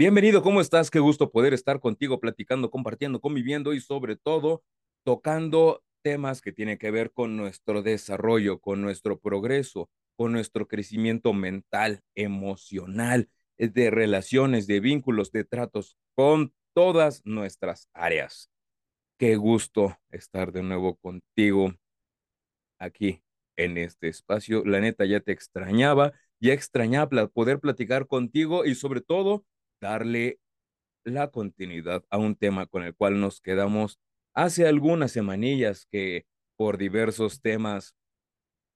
Bienvenido, ¿cómo estás? Qué gusto poder estar contigo platicando, compartiendo, conviviendo y sobre todo tocando temas que tienen que ver con nuestro desarrollo, con nuestro progreso, con nuestro crecimiento mental, emocional, eh, de relaciones, de vínculos, de tratos, con todas nuestras áreas. Qué gusto estar de nuevo contigo aquí en este espacio. La neta ya te extrañaba, ya extrañaba poder platicar contigo y sobre todo darle la continuidad a un tema con el cual nos quedamos hace algunas semanillas que por diversos temas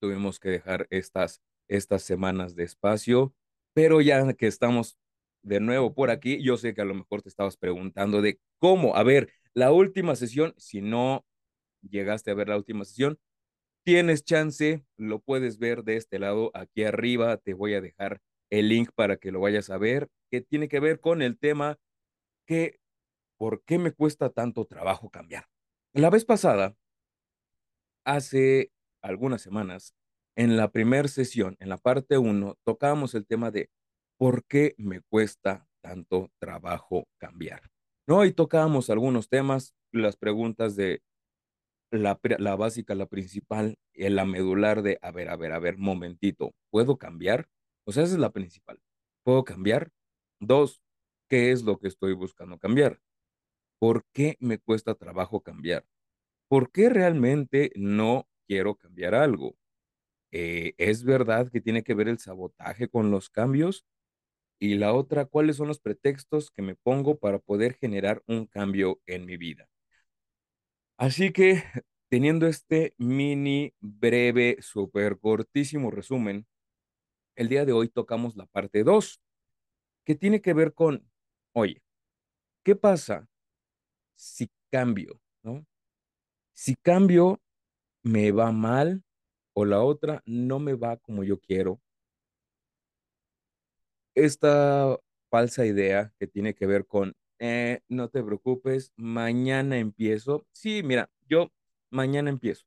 tuvimos que dejar estas, estas semanas de espacio, pero ya que estamos de nuevo por aquí, yo sé que a lo mejor te estabas preguntando de cómo, a ver, la última sesión, si no llegaste a ver la última sesión, tienes chance, lo puedes ver de este lado, aquí arriba te voy a dejar el link para que lo vayas a ver, que tiene que ver con el tema que, ¿por qué me cuesta tanto trabajo cambiar? La vez pasada, hace algunas semanas, en la primera sesión, en la parte 1, tocábamos el tema de ¿por qué me cuesta tanto trabajo cambiar? ¿No? Y tocábamos algunos temas, las preguntas de la, la básica, la principal, la medular de, a ver, a ver, a ver, momentito, ¿puedo cambiar? O sea, esa es la principal. ¿Puedo cambiar? Dos, ¿qué es lo que estoy buscando cambiar? ¿Por qué me cuesta trabajo cambiar? ¿Por qué realmente no quiero cambiar algo? Eh, ¿Es verdad que tiene que ver el sabotaje con los cambios? Y la otra, ¿cuáles son los pretextos que me pongo para poder generar un cambio en mi vida? Así que, teniendo este mini, breve, súper cortísimo resumen, el día de hoy tocamos la parte 2, que tiene que ver con, oye, ¿qué pasa si cambio, no? Si cambio, me va mal, o la otra, no me va como yo quiero. Esta falsa idea que tiene que ver con, eh, no te preocupes, mañana empiezo. Sí, mira, yo mañana empiezo.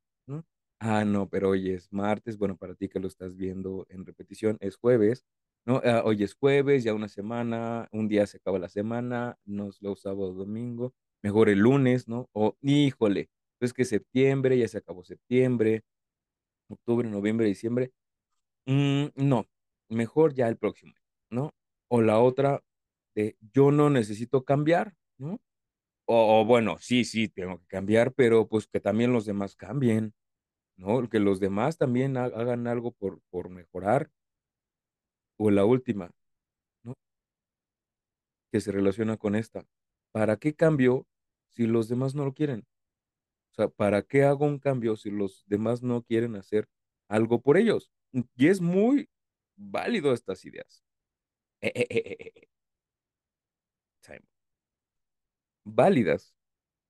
Ah, no, pero hoy es martes, bueno, para ti que lo estás viendo en repetición, es jueves, ¿no? Ah, hoy es jueves, ya una semana, un día se acaba la semana, no es lo sábado, domingo, mejor el lunes, ¿no? O, híjole, es que septiembre, ya se acabó septiembre, octubre, noviembre, diciembre. Mm, no, mejor ya el próximo, ¿no? O la otra de yo no necesito cambiar, ¿no? O bueno, sí, sí, tengo que cambiar, pero pues que también los demás cambien, ¿no? Que los demás también ha- hagan algo por, por mejorar. O la última. Que se relaciona con esta. ¿Para qué cambio si los demás no lo quieren? O sea, ¿para qué hago un cambio si los demás no quieren hacer algo por ellos? Y es muy válido estas ideas. Eh, eh, eh. Válidas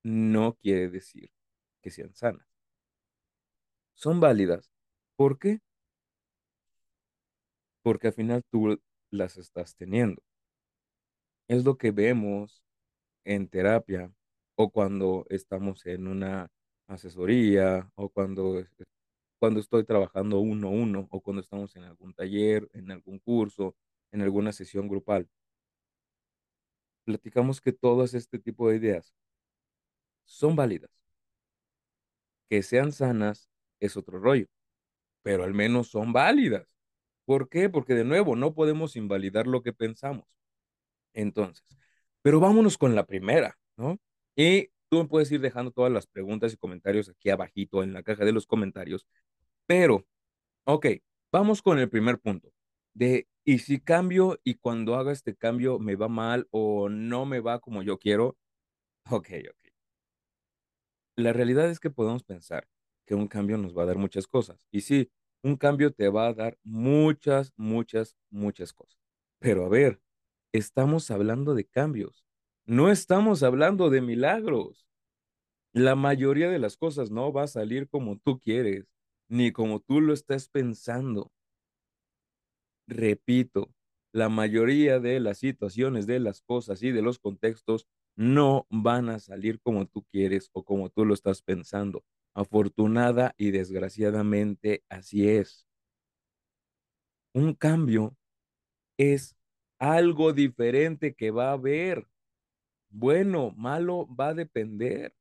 no quiere decir que sean sanas. Son válidas. ¿Por qué? Porque al final tú las estás teniendo. Es lo que vemos en terapia o cuando estamos en una asesoría o cuando, cuando estoy trabajando uno a uno o cuando estamos en algún taller, en algún curso, en alguna sesión grupal. Platicamos que todas este tipo de ideas son válidas. Que sean sanas es otro rollo, pero al menos son válidas. ¿Por qué? Porque de nuevo, no podemos invalidar lo que pensamos. Entonces, pero vámonos con la primera, ¿no? Y tú puedes ir dejando todas las preguntas y comentarios aquí abajito en la caja de los comentarios. Pero, ok, vamos con el primer punto. De, ¿y si cambio y cuando haga este cambio me va mal o no me va como yo quiero? Ok, ok. La realidad es que podemos pensar que un cambio nos va a dar muchas cosas. Y sí, un cambio te va a dar muchas, muchas, muchas cosas. Pero a ver, estamos hablando de cambios. No estamos hablando de milagros. La mayoría de las cosas no va a salir como tú quieres, ni como tú lo estás pensando. Repito, la mayoría de las situaciones, de las cosas y de los contextos no van a salir como tú quieres o como tú lo estás pensando. Afortunada y desgraciadamente así es. Un cambio es algo diferente que va a haber. Bueno, malo, va a depender.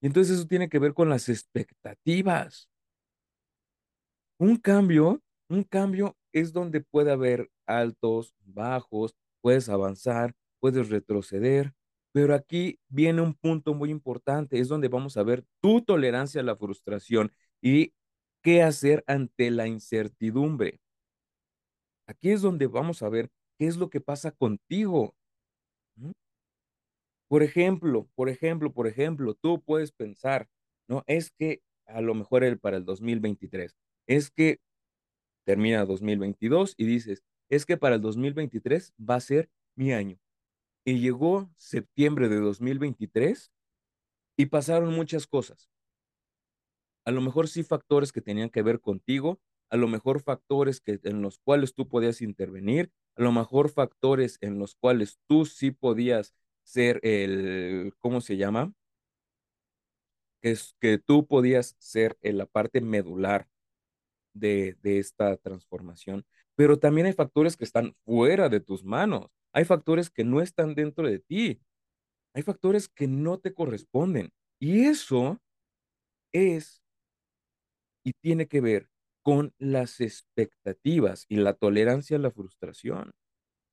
Y entonces eso tiene que ver con las expectativas. Un cambio, un cambio es donde puede haber altos, bajos, puedes avanzar, puedes retroceder, pero aquí viene un punto muy importante, es donde vamos a ver tu tolerancia a la frustración y qué hacer ante la incertidumbre. Aquí es donde vamos a ver qué es lo que pasa contigo. Por ejemplo, por ejemplo, por ejemplo, tú puedes pensar, ¿no? Es que a lo mejor el para el 2023, es que termina 2022 y dices, es que para el 2023 va a ser mi año. Y llegó septiembre de 2023 y pasaron muchas cosas. A lo mejor sí factores que tenían que ver contigo, a lo mejor factores que en los cuales tú podías intervenir, a lo mejor factores en los cuales tú sí podías ser el, ¿cómo se llama? Es que tú podías ser en la parte medular de, de esta transformación, pero también hay factores que están fuera de tus manos, hay factores que no están dentro de ti, hay factores que no te corresponden. Y eso es y tiene que ver con las expectativas y la tolerancia a la frustración.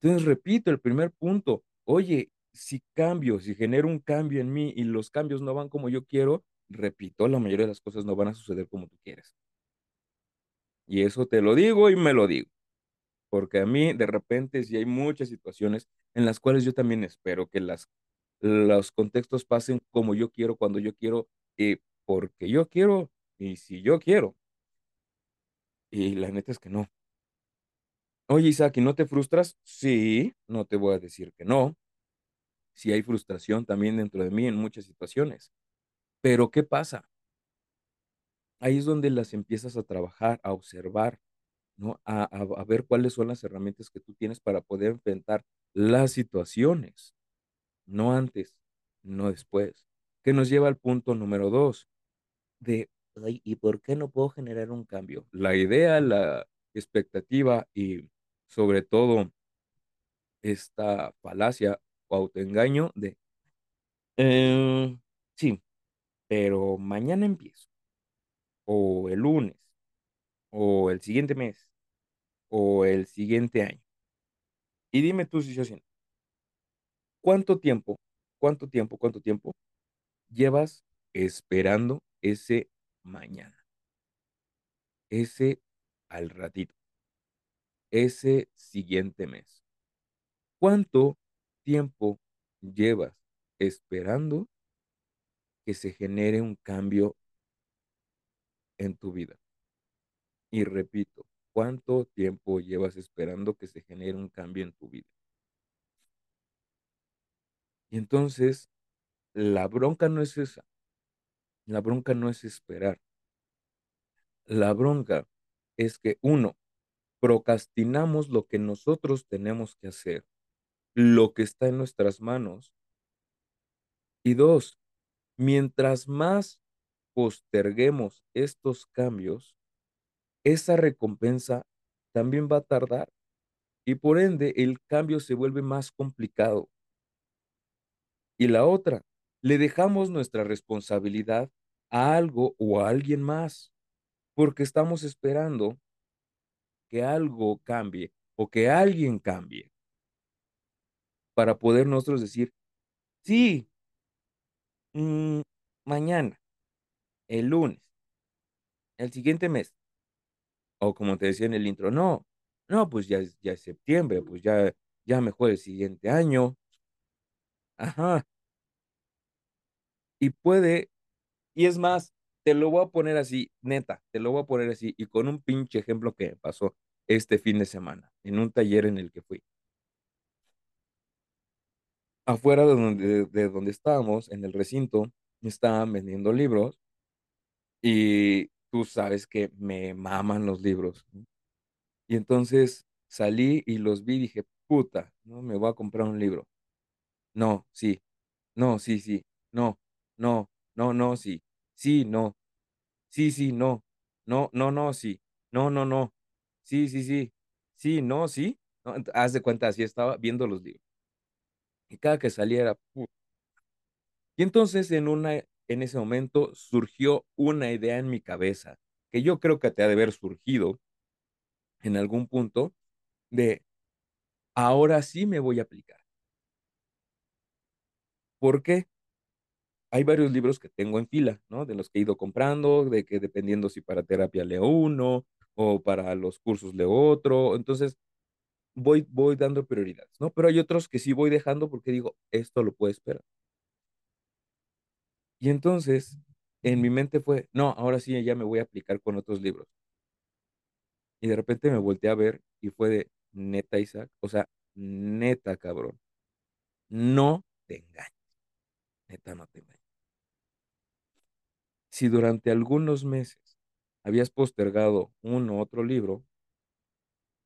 Entonces, repito, el primer punto, oye, si cambio, si genero un cambio en mí y los cambios no van como yo quiero, repito, la mayoría de las cosas no van a suceder como tú quieres. Y eso te lo digo y me lo digo, porque a mí de repente sí hay muchas situaciones en las cuales yo también espero que las, los contextos pasen como yo quiero, cuando yo quiero, y porque yo quiero y si yo quiero. Y la neta es que no. Oye, Isaac, ¿y no te frustras? Sí, no te voy a decir que no. Sí hay frustración también dentro de mí en muchas situaciones. Pero ¿qué pasa? Ahí es donde las empiezas a trabajar, a observar, ¿no? A, a, ver cuáles son las herramientas que tú tienes para poder enfrentar las situaciones, no antes, no después. Que nos lleva al punto número dos, de, "Ay, ¿y por qué no puedo generar un cambio? La idea, la expectativa y sobre todo esta falacia o autoengaño de, "Eh, sí, pero mañana empiezo, o el lunes, o el siguiente mes, o el siguiente año. Y dime tú si yo siento, ¿cuánto tiempo, cuánto tiempo, cuánto tiempo llevas esperando ese mañana, ese al ratito, ese siguiente mes? ¿Cuánto tiempo llevas esperando que se genere un cambio en tu vida? Y repito, ¿cuánto tiempo llevas esperando que se genere un cambio en tu vida? Y entonces, la bronca no es esa, la bronca no es esperar, la bronca es que uno, procrastinamos lo que nosotros tenemos que hacer, lo que está en nuestras manos, y dos, mientras más posterguemos estos cambios, esa recompensa también va a tardar y por ende el cambio se vuelve más complicado. Y la otra, le dejamos nuestra responsabilidad a algo o a alguien más, porque estamos esperando que algo cambie o que alguien cambie para poder nosotros decir, sí, mm, mañana, el lunes, el siguiente mes, o como te decía en el intro, no, no, pues ya ya es septiembre, pues ya, ya mejor el siguiente año, ajá, y puede Y es más, te lo voy a poner así, neta, te lo voy a poner así, y con un pinche ejemplo que pasó este fin de semana, en un taller en el que fui. Afuera de donde, de donde estábamos, en el recinto, estaban vendiendo libros, y tú sabes que me maman los libros. Y entonces salí y los vi y dije, puta, no me voy a comprar un libro. No, sí, no, sí, sí, no, no, no, no, sí, sí, no. Sí, sí, no. No, no, no, sí. No, no, no. Sí, sí, sí. Sí, no, sí. haz de cuenta, así estaba viendo los libros. Y cada que salía era pu y entonces en una en ese momento surgió una idea en mi cabeza, que yo creo que te ha de haber surgido en algún punto, de ahora sí me voy a aplicar. ¿Por qué? Hay varios libros que tengo en fila, ¿no? De los que he ido comprando, de que dependiendo si para terapia leo uno, o para los cursos leo otro. Entonces, voy voy dando prioridades, ¿no? Pero hay otros que sí voy dejando porque digo: "Esto lo puede esperar". Y entonces, en mi mente fue: "No, ahora sí ya me voy a aplicar con otros libros". Y de repente me volteé a ver y fue de: "¿Neta, Isaac? O sea, neta, cabrón, no te engañes, neta, no te engañes". Si durante algunos meses habías postergado uno u otro libro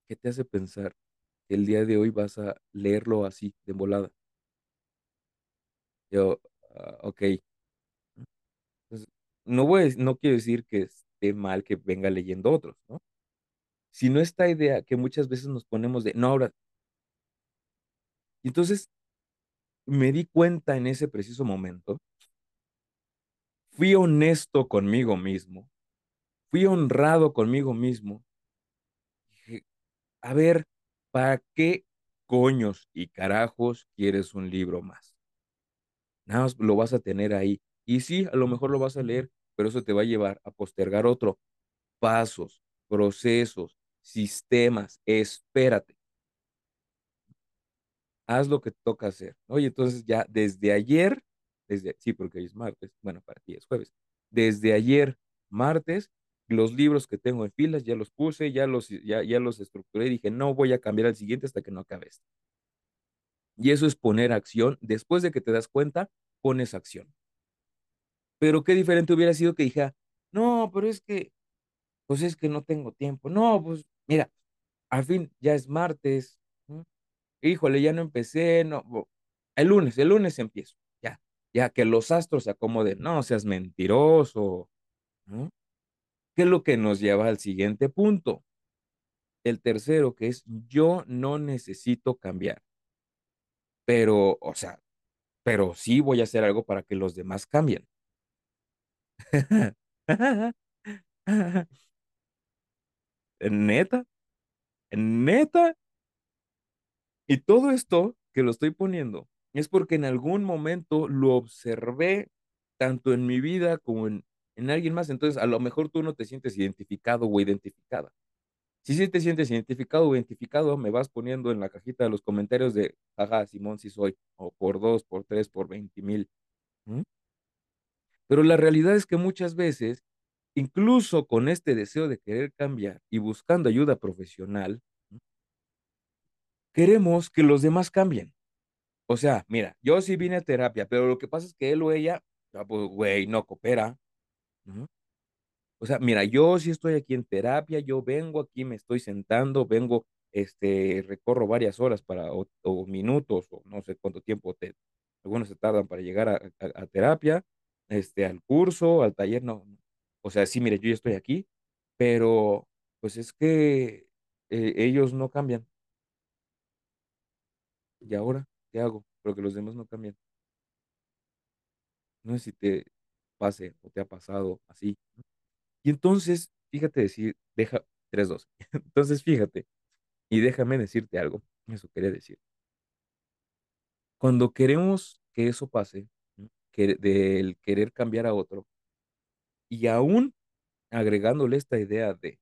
¿qué te hace pensar que el día de hoy vas a leerlo así, de volada? Yo, ah, okey. No voy no quiero decir que esté mal que venga leyendo otros, ¿no? Sino esta idea que muchas veces nos ponemos de: "No, ahora" entonces me di cuenta en ese preciso momento fui honesto conmigo mismo, fui honrado conmigo mismo dije: "A ver, ¿para qué coños y carajos quieres un libro más?". Nada más lo vas a tener ahí. Y sí, a lo mejor lo vas a leer, pero eso te va a llevar a postergar otro. Pasos, procesos, sistemas, espérate. Haz lo que toca hacer. Y entonces ya desde ayer, desde sí, porque hoy es martes, bueno, para ti es jueves. Desde ayer, martes, los libros que tengo en filas ya los puse, ya los ya ya los estructuré, dije: "No voy a cambiar al siguiente hasta que no acabe este". Y eso es poner acción. Después de que te das cuenta, pones acción. Pero qué diferente hubiera sido que dijera: "No, pero es que, pues, es que no tengo tiempo. No, pues, mira, al fin ya es martes. Híjole, ya no empecé, no, el lunes, el lunes empiezo, ya, ya que los astros se acomoden". No seas mentiroso, ¿no? ¿Qué es lo que nos lleva al siguiente punto? El tercero, que es: "Yo no necesito cambiar". Pero, o sea, pero sí voy a hacer algo para que los demás cambien. ¿Neta? ¿Neta? Y todo esto que lo estoy poniendo es porque en algún momento lo observé tanto en mi vida como en en alguien más. Entonces, a lo mejor tú no te sientes identificado o identificada. Si sí te sientes identificado o identificado, me vas poniendo en la cajita de los comentarios de: "Ja, ja, Simón, sí soy", o por 2, por 3, por 20,000, ¿mm? Pero la realidad es que muchas veces, incluso con este deseo de querer cambiar y buscando ayuda profesional queremos que los demás cambien. O sea, mira, yo sí vine a terapia, pero lo que pasa es que él o ella, ah, pues, güey, no coopera, ¿no? O sea, mira, yo sí estoy aquí en terapia, yo vengo aquí, me estoy sentando, vengo, este, recorro varias horas para o minutos, o no sé cuánto tiempo te algunos se tardan para llegar a terapia, este, al curso, al taller, no. O sea, sí, mire, yo ya estoy aquí, pero, pues, es que, eh, ellos no cambian. ¿Y ahora qué hago? Porque los demás no cambian. No sé si te pase o te ha pasado así. Y entonces, fíjate decir, deja 3, 2. Entonces, fíjate, y déjame decirte algo, eso quería decir. Cuando queremos que eso pase. Del querer cambiar a otro. Y aún agregándole esta idea de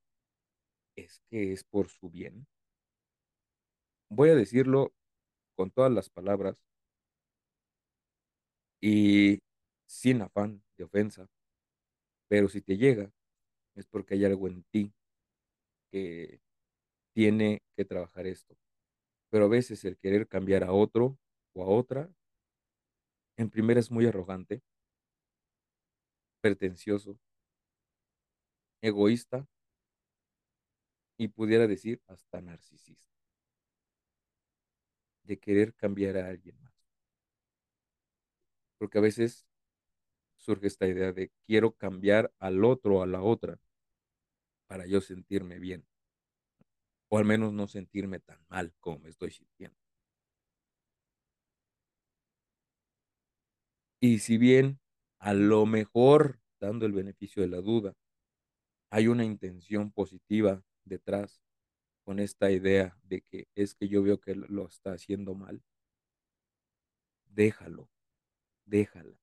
es que es por su bien voy a decirlo con todas las palabras. Y sin afán de ofensa. Pero si te llega, es porque hay algo en ti que tiene que trabajar esto. Pero a veces el querer cambiar a otro o a otra en primera es muy arrogante pretencioso egoísta y pudiera decir hasta narcisista. De querer cambiar a alguien más. Porque a veces surge esta idea de quiero cambiar al otro a la otra para yo sentirme bien. o al menos no sentirme tan mal como me estoy sintiendo. Y si bien a lo mejor, dando el beneficio de la duda, hay una intención positiva detrás con esta idea de que es que yo veo que lo está haciendo mal, déjalo, déjala.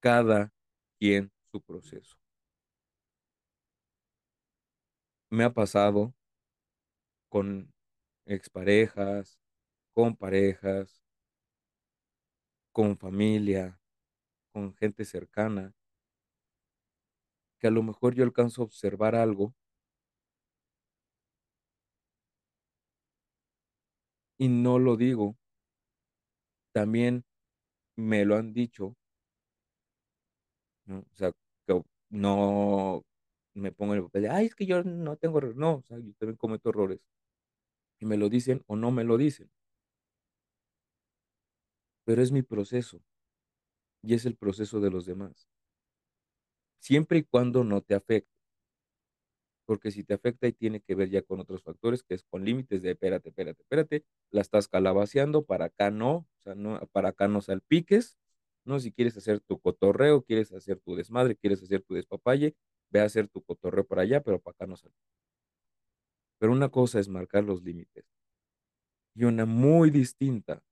Cada quien su proceso. Me ha pasado con exparejas, con parejas, con familia, con gente cercana, que a lo mejor yo alcanzo a observar algo y no lo digo. También me lo han dicho. O sea, que no me pongo en el papel de, ay, es que yo no tengo errores. No, o sea, yo también cometo errores. Y me lo dicen o no me lo dicen. Pero es mi proceso y es el proceso de los demás. Siempre y cuando no te afecte. Porque si te afecta y tiene que ver ya con otros factores, que es con límites de espérate, espérate, espérate, la estás calabaceando, para acá no, o sea, no, para acá no salpiques, ¿no? Si quieres hacer tu cotorreo, quieres hacer tu desmadre, quieres hacer tu despapalle, ve a hacer tu cotorreo para allá, pero para acá no salpiques. Pero una cosa es marcar los límites y una muy distinta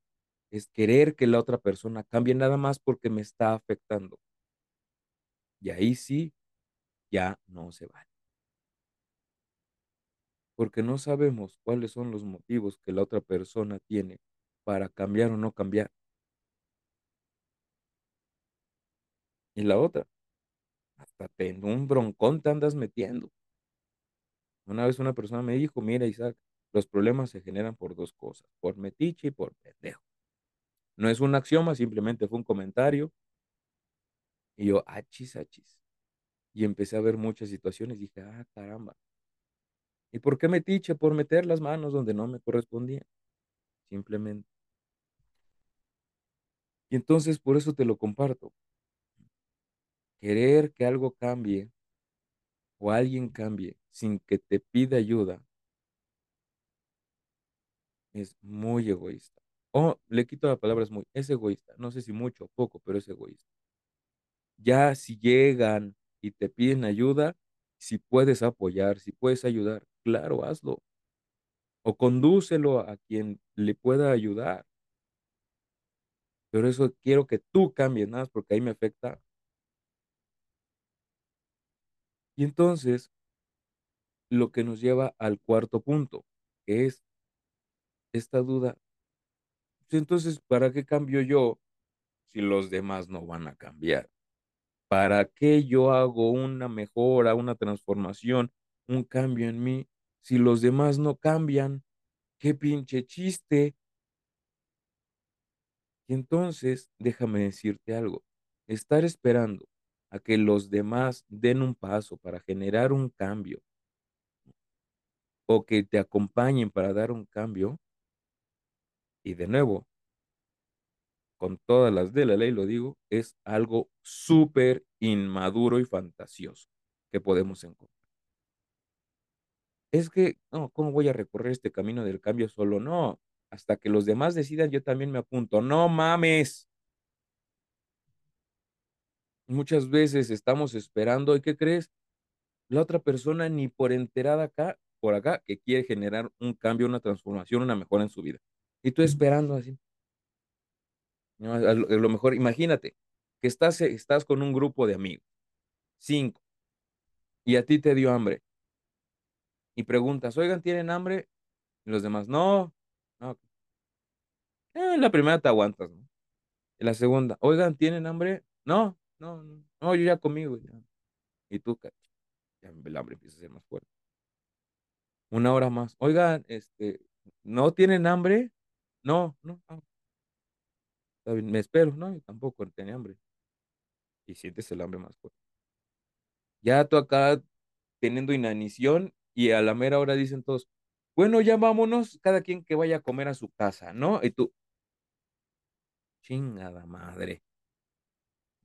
es querer que la otra persona cambie nada más porque me está afectando. Y ahí sí, ya no se vale. Porque no sabemos cuáles son los motivos que la otra persona tiene para cambiar o no cambiar. Y la otra, hasta en un broncón te andas metiendo. Una vez una persona me dijo, mira Isaac, los problemas se generan por dos cosas, por metiche y por pendejo. No es un axioma, simplemente fue un comentario. Y yo, achis, achis. Y empecé a ver muchas situaciones. Dije, ah, caramba. ¿Y por qué metiche? Por meter las manos donde no me correspondía. Simplemente. Y entonces por eso te lo comparto. Querer que algo cambie o alguien cambie sin que te pida ayuda es muy egoísta. O le quito la palabra es muy, es egoísta. No sé si mucho o poco, pero es egoísta. Ya si llegan y te piden ayuda, si puedes apoyar, si puedes ayudar, claro, hazlo. O condúcelo a quien le pueda ayudar. Pero eso quiero que tú cambies nada, porque ahí me afecta. Y entonces, lo que nos lleva al cuarto punto, que es esta duda. Entonces, ¿para qué cambio yo si los demás no van a cambiar? ¿Para qué yo hago una mejora, una transformación, un cambio en mí si los demás no cambian? ¡Qué pinche chiste! Y entonces, déjame decirte algo, estar esperando a que los demás den un paso para generar un cambio o que te acompañen para dar un cambio, y de nuevo, con todas las de la ley lo digo, es algo súper inmaduro y fantasioso que podemos encontrar. Es que, no, ¿cómo voy a recorrer este camino del cambio solo? No, hasta que los demás decidan, yo también me apunto. No mames. Muchas veces estamos esperando, ¿y qué crees? La otra persona ni por enterada acá, por acá, que quiere generar un cambio, una transformación, una mejora en su vida. Y tú esperando así. ¿no? A lo, mejor, imagínate que estás, estás con un grupo de amigos, cinco, y a ti te dio hambre. Y preguntas, oigan, ¿tienen hambre? Y los demás, no, no. Eh, la primera te aguantas, ¿no? En la segunda, oigan, ¿tienen hambre? No, no, no, no, yo ya comí, Y tú, ya el hambre empieza a ser más fuerte. Una hora más. Oigan, este, ¿no tienen hambre? No, no, no. me espero, no, y tampoco tenía hambre. Y sientes el hambre más fuerte. Ya tú acá teniendo inanición y a la mera hora dicen todos, bueno, ya vámonos, cada quien que vaya a comer a su casa, ¿no? Y tú, chingada madre.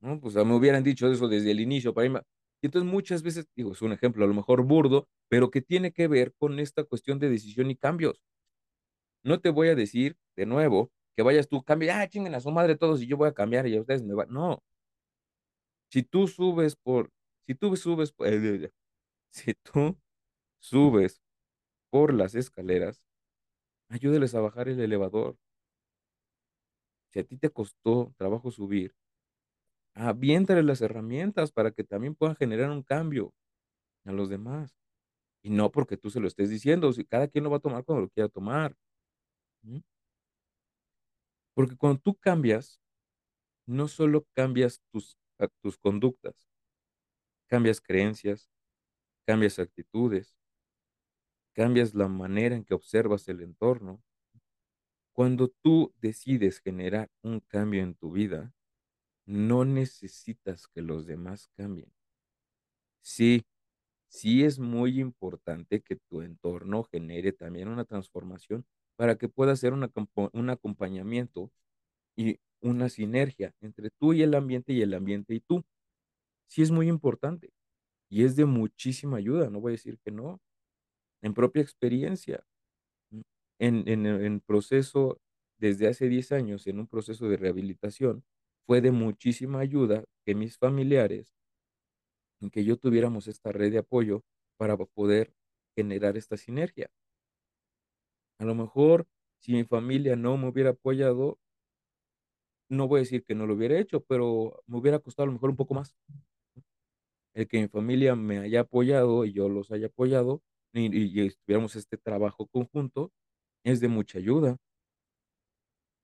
No, pues me hubieran dicho eso desde el inicio para irme. Y entonces muchas veces, digo, es un ejemplo a lo mejor burdo, pero que tiene que ver con esta cuestión de decisión y cambios. No te voy a decir de nuevo que vayas tú, cambia, ah, chinguen a su madre todos y yo voy a cambiar y a ustedes me va. No. Si tú subes por, si tú subes, por- si tú subes por las escaleras, ayúdeles a bajar el elevador. Si a ti te costó trabajo subir, aviéntale las herramientas para que también puedan generar un cambio a los demás. Y no porque tú se lo estés diciendo, si cada quien lo va a tomar cuando lo quiera tomar. ¿m? Porque cuando tú cambias, no solo cambias tus, tus conductas, cambias creencias, cambias actitudes, cambias la manera en que observas el entorno. Cuando tú decides generar un cambio en tu vida, no necesitas que los demás cambien. Sí, sí es muy importante que tu entorno genere también una transformación para que pueda ser un, acompa- un acompañamiento y una sinergia entre tú y el ambiente y el ambiente y tú. Sí es muy importante y es de muchísima ayuda, no voy a decir que no, en propia experiencia, en, en, en proceso, desde hace 10 años, en un proceso de rehabilitación, fue de muchísima ayuda que mis familiares, que yo tuviéramos esta red de apoyo para poder generar esta sinergia. A lo mejor, si mi familia no me hubiera apoyado, no voy a decir que no lo hubiera hecho, pero me hubiera costado a lo mejor un poco más. El que mi familia me haya apoyado y yo los haya apoyado y, y- estuviéramos este trabajo conjunto, es de mucha ayuda,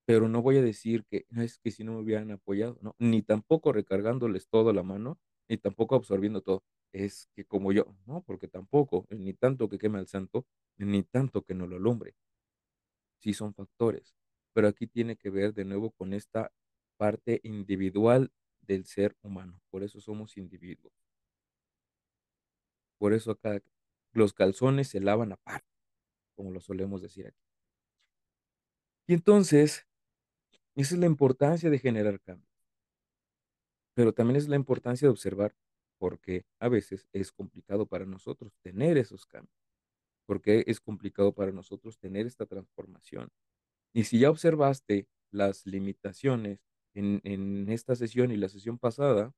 pero no voy a decir que "No, es que si no me hubieran apoyado, no, ni tampoco recargándoles todo la mano, ni tampoco absorbiendo todo. Es que como yo, no, porque tampoco, ni tanto que queme al santo, ni tanto que no lo alumbre. Sí son factores, pero aquí tiene que ver de nuevo con esta parte individual del ser humano. Por eso somos individuos. Por eso acá los calzones se lavan aparte, como lo solemos decir aquí. Y entonces, esa es la importancia de generar cambios, pero también es la importancia de observar por qué a veces es complicado para nosotros tener esos cambios, por qué es complicado para nosotros tener esta transformación. Y si ya observaste las limitaciones en, en esta sesión y la sesión pasada,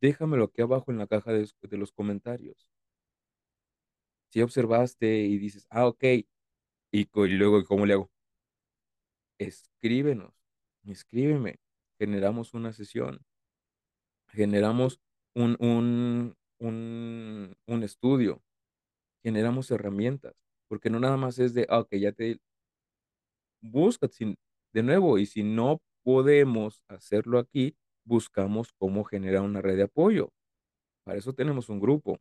déjamelo aquí abajo en la caja de, de los comentarios. Si observaste y dices, ah, ok, y, y luego, ¿cómo le hago? Escríbenos, escríbeme, generamos una sesión, generamos un, un, un, un estudio, generamos herramientas, porque no nada más es de, ah, ok, ya te busca, de nuevo, y si no podemos hacerlo aquí, buscamos cómo generar una red de apoyo. Para eso tenemos un grupo,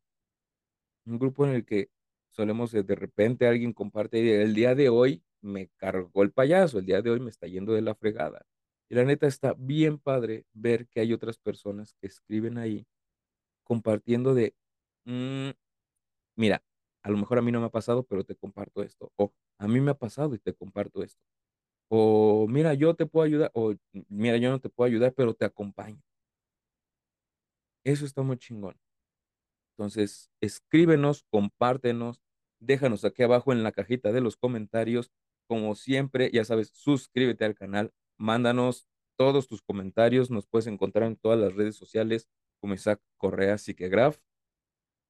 un grupo en el que solemos eh, de repente alguien comparte, el día de hoy me cargó el payaso, el día de hoy me está yendo de la fregada. Y la neta está bien padre ver que hay otras personas que escriben ahí compartiendo de, "Mm, mira, a lo mejor a mí no me ha pasado, pero te comparto esto. O a mí me ha pasado y te comparto esto. O mira, yo te puedo ayudar. O mira, yo no te puedo ayudar, pero te acompaño. Eso está muy chingón. Entonces, escríbenos, compártenos, déjanos aquí abajo en la cajita de los comentarios. Como siempre, ya sabes, suscríbete al canal, mándanos todos tus comentarios. Nos puedes encontrar en todas las redes sociales como Isaac Correa Psiquegraph.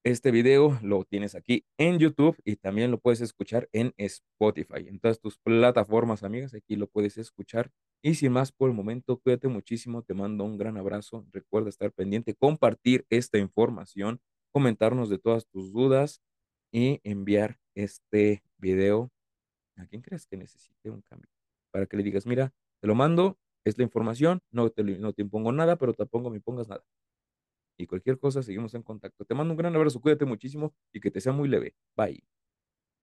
Este video lo tienes aquí en YouTube y también lo puedes escuchar en Spotify. En todas tus plataformas, amigas, aquí lo puedes escuchar. Y sin más por el momento, cuídate muchísimo, te mando un gran abrazo. Recuerda estar pendiente, compartir esta información, comentarnos de todas tus dudas y enviar este video a quien creas que necesite un cambio. Para que le digas, mira, te lo mando, es la información, no te, no te impongo nada, pero tampoco me impongas nada y cualquier cosa, seguimos en contacto. Te mando un gran abrazo, cuídate muchísimo y que te sea muy leve. Bye.